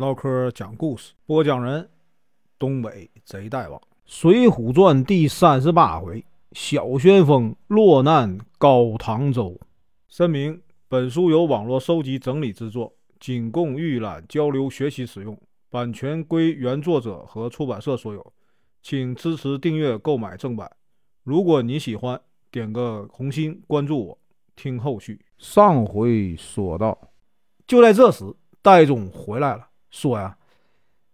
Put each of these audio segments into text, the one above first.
唠嗑讲故事，播讲人：东北贼大王，《水浒传》第三十八回：小旋风落难高唐州。声明：本书由网络收集整理制作，仅供预览、交流、学习使用，版权归原作者和出版社所有，请支持订阅、购买正版。如果你喜欢，点个红心，关注我，听后续。上回说到，就在这时，戴宗回来了，说呀，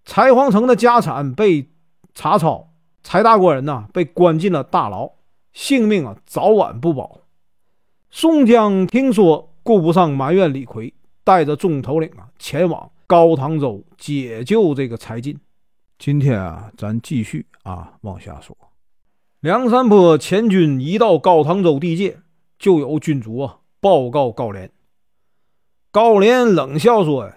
柴皇城的家产被查抄，柴大官人呐被关进了大牢，性命啊早晚不保。宋江听说，顾不上埋怨李逵，带着众头领啊前往高唐州解救这个柴进。今天啊，咱继续啊往下说。梁山泊前军一到高唐州地界，就有军卒啊。报告高廉，高廉冷笑说：“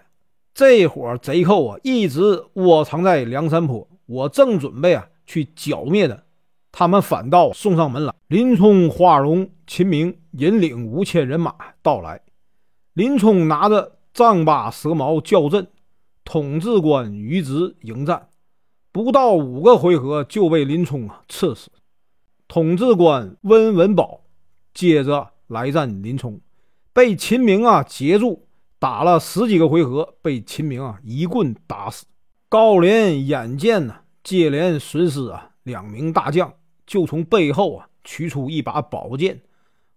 这伙贼寇啊，一直窝藏在梁山坡，我正准备啊去剿灭的，他们反倒送上门来。”林冲、花荣、秦明引领五千人马到来，林冲拿着丈八蛇矛叫阵，统制官于直迎战，不到五个回合就被林冲啊刺死。统制官温文宝接着。来战林冲，被秦明啊截住，打了十几个回合，被秦明啊一棍打死。高廉眼见呢，接连损失啊两名大将，就从背后啊取出一把宝剑，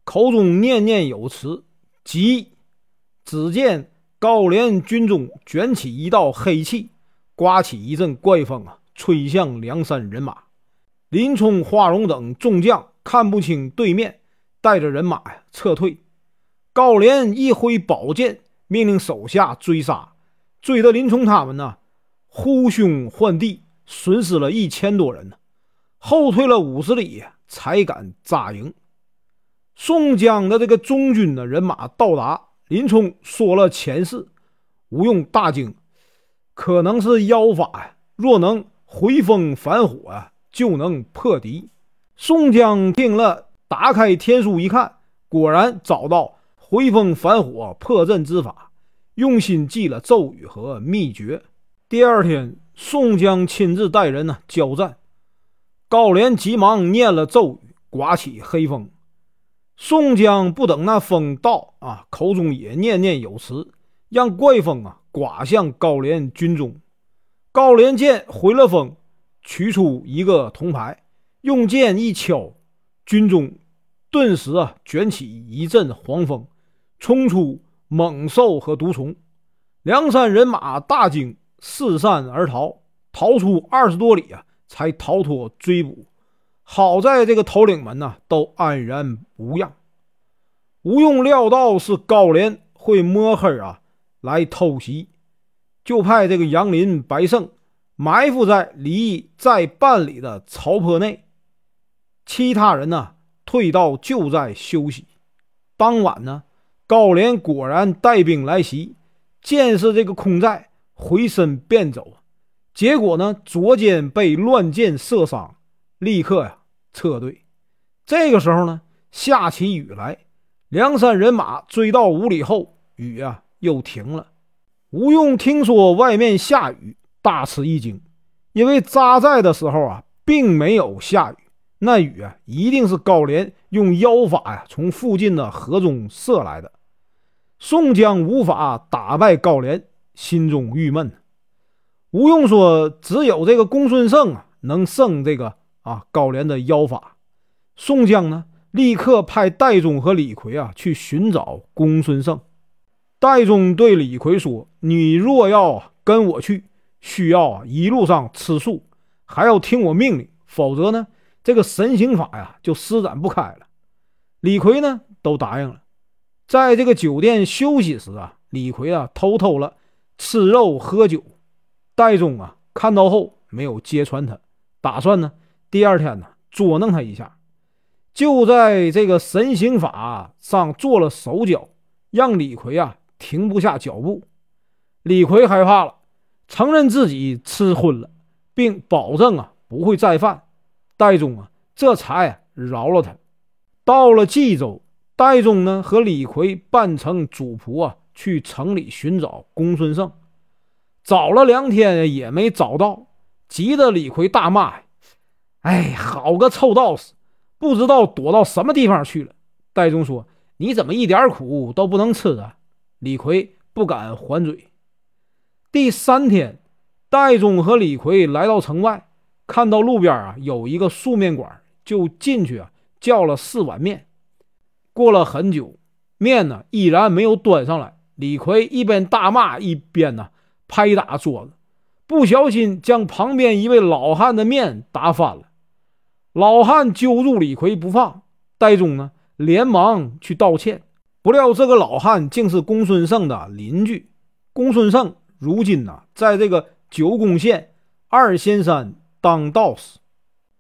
口中念念有词。急！只见高廉军中卷起一道黑气，刮起一阵怪风啊，吹向梁山人马。林冲、花荣等众将看不清对面。带着人马呀撤退，高廉一挥宝剑，命令手下追杀，追得林冲他们呢呼兄唤弟，损失了一千多人呢，后退了五十里才敢扎营。宋江的这个中军的人马到达，林冲说了前事，吴用大惊，可能是妖法呀，若能回风返火啊，就能破敌。宋江听了。打开天书一看，果然找到回风返火破阵之法，用心记了咒语和秘诀。第二天，宋江亲自带人呢交战，高廉急忙念了咒语，刮起黑风。宋江不等那风到啊，口中也念念有词，让怪风啊刮向高廉军中。高廉见回了风，取出一个铜牌，用剑一敲，军中。顿时啊，卷起一阵黄风，冲出猛兽和毒虫，梁山人马大惊，四散而逃，逃出二十多里啊，才逃脱追捕。好在这个头领们呢，都安然无恙。吴用料到是高廉会摸黑啊来偷袭，就派这个杨林、白胜埋伏在离寨半里的草坡内，其他人呢？退到就在休息。当晚呢，高廉果然带兵来袭，见是这个空寨，回身便走。结果呢，左肩被乱箭射伤，立刻呀撤退。这个时候呢，下起雨来，梁山人马追到五里后，雨啊又停了。吴用听说外面下雨，大吃一惊，因为扎寨的时候啊，并没有下雨。那雨啊，一定是高廉用妖法呀，从附近的河中射来的。宋江无法打败高廉，心中郁闷。吴用说：“只有这个公孙胜啊，能胜这个啊高廉的妖法。”宋江呢，立刻派戴宗和李逵啊去寻找公孙胜。戴宗对李逵说：“你若要跟我去，需要一路上吃素，还要听我命令，否则呢？”这个神行法呀，就施展不开了。李逵呢，都答应了。在这个酒店休息时啊，李逵啊，偷偷了吃肉喝酒。戴宗啊，看到后没有揭穿他，打算呢，第二天呢，捉弄他一下。就在这个神行法上做了手脚，让李逵啊停不下脚步。李逵害怕了，承认自己吃荤了，并保证啊不会再犯。戴宗啊，这才饶了他。到了冀州，戴宗呢和李逵扮成主仆啊，去城里寻找公孙胜。找了两天也没找到，急得李逵大骂：“哎，好个臭道士，不知道躲到什么地方去了。”戴宗说：“你怎么一点苦都不能吃啊？”李逵不敢还嘴。第三天，戴宗和李逵来到城外，看到路边啊有一个素面馆，就进去啊叫了四碗面。过了很久，面呢依然没有端上来。李逵一边大骂，一边呢拍打桌子，不小心将旁边一位老汉的面打翻了。老汉揪住李逵不放，戴宗呢连忙去道歉。不料这个老汉竟是公孙胜的邻居。公孙胜如今呢在这个九宫县二仙山当道士。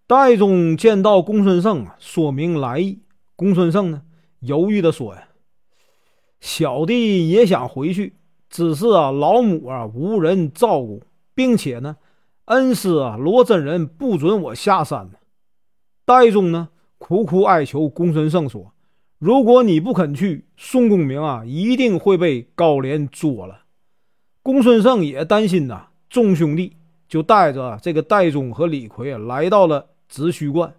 戴宗见到公孙胜啊，说明来意。公孙胜呢犹豫地说：“呀。”小弟也想回去，只是啊，老母啊无人照顾，并且呢，恩师啊罗真人不准我下山呢。戴宗呢苦苦哀求公孙胜说：“如果你不肯去，宋公明啊一定会被高廉捉了。”公孙胜也担心呐，众兄弟就带着这个戴宗和李逵来到了直须观，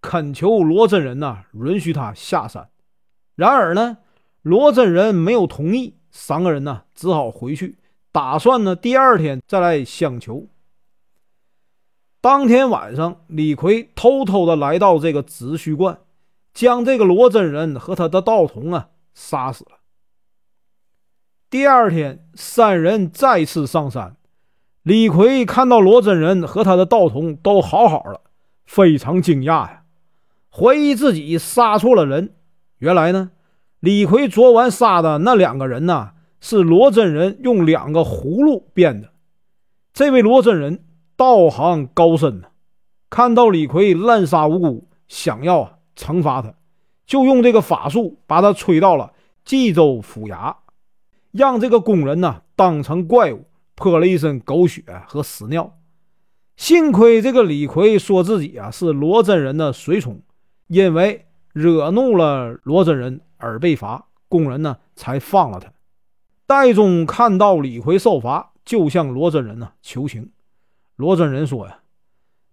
恳求罗真人呐允许他下山。然而呢。罗真人没有同意，三个人呢只好回去，打算呢第二天再来相求。当天晚上，李逵偷偷的来到这个直须观，将这个罗真人和他的道童啊杀死了。第二天，三人再次上山，李逵看到罗真人和他的道童都好好的，非常惊讶呀，怀疑自己杀错了人。原来呢。李逵昨晚杀的那两个人呢，是罗真人用两个葫芦变的。这位罗真人道行高深呢，看到李逵滥杀无辜，想要惩罚他，就用这个法术把他吹到了冀州府衙，让这个工人呢当成怪物，泼了一身狗血和屎尿。幸亏这个李逵说自己啊是罗真人的随从，因为惹怒了罗真人。而被罚，工人呢才放了他。戴宗看到李逵受罚，就向罗真人呢求情。罗真人说：“呀，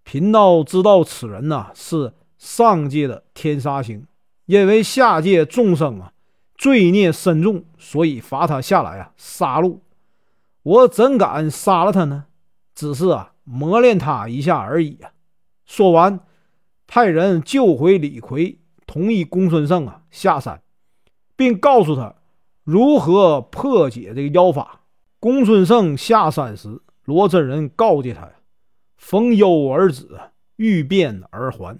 贫道知道此人呐是上界的天杀星，因为下界众生啊罪孽深重，所以罚他下来啊杀戮。我怎敢杀了他呢？只是啊磨练他一下而已啊。”说完，派人救回李逵，同意公孙胜啊下山。并告诉他如何破解这个妖法。公孙胜下山时，罗真人告诫他：“逢忧而止，遇变而还。”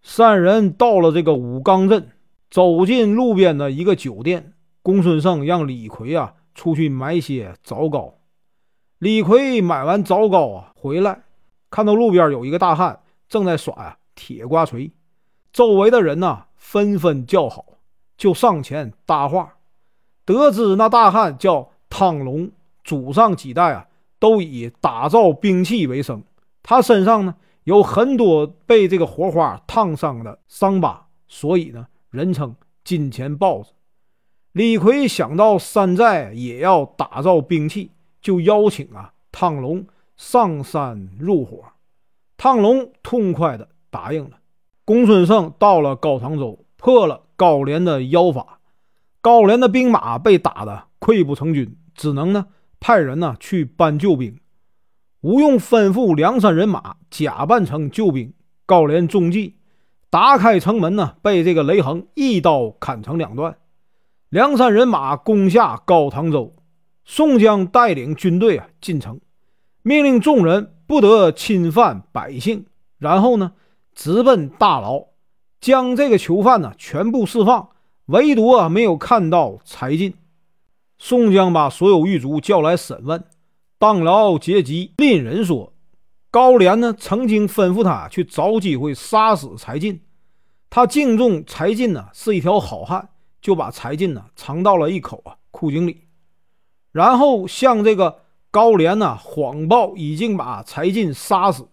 三人到了这个武冈镇，走进路边的一个酒店。公孙胜让李逵啊出去买些枣糕。李逵买完枣糕啊回来，看到路边有一个大汉正在耍呀铁瓜锤，周围的人呐纷纷叫好。就上前搭话，得知那大汉叫汤龙，祖上几代啊都以打造兵器为生。他身上呢有很多被这个火花烫伤的伤疤，所以呢人称金钱豹子。李逵想到山寨也要打造兵器，就邀请啊汤龙上山入伙。汤龙痛快的答应了。公孙胜到了高唐州，破了。高廉的妖法，高廉的兵马被打得溃不成军，只能呢派人呢去搬救兵。吴用吩咐梁山人马假扮成救兵。高廉中计，打开城门呢，被这个雷横一刀砍成两段。梁山人马攻下高唐州，宋江带领军队啊进城，命令众人不得侵犯百姓，然后呢直奔大牢。将这个囚犯呢全部释放，唯独啊没有看到柴进。宋江把所有狱卒叫来审问，当牢阶级令人说，高廉呢曾经吩咐他去找机会杀死柴进，他敬重柴进呢是一条好汉，就把柴进呢藏到了一口啊枯井里，然后向这个高廉呢谎报已经把柴进杀死。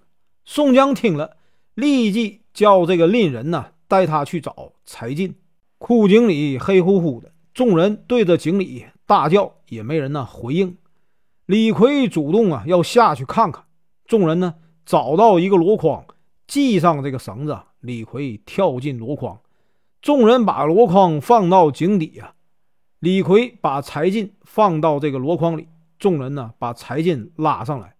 宋江听了，立即叫这个令人呢。带他去找柴进，枯井里黑乎乎的，众人对着井里大叫，也没人呢回应。李逵主动啊要下去看看。众人呢找到一个箩筐，系上这个绳子，李逵跳进箩筐。众人把箩筐放到井底啊，李逵把柴进放到这个箩筐里。众人呢把柴进拉上来，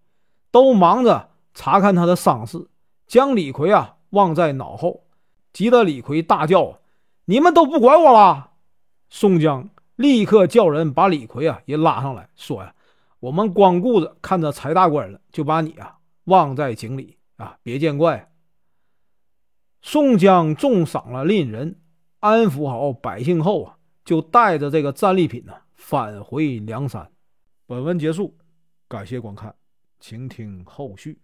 都忙着查看他的伤势，将李逵啊忘在脑后，急得李逵大叫：“你们都不管我了！”宋江立刻叫人把李逵啊也拉上来，说：“呀，我们光顾着看着柴大官了，就把你啊忘在井里啊，别见怪。”宋江重赏了令人，安抚好百姓后啊，就带着这个战利品呢返回梁山。本文结束，感谢观看，请听后续。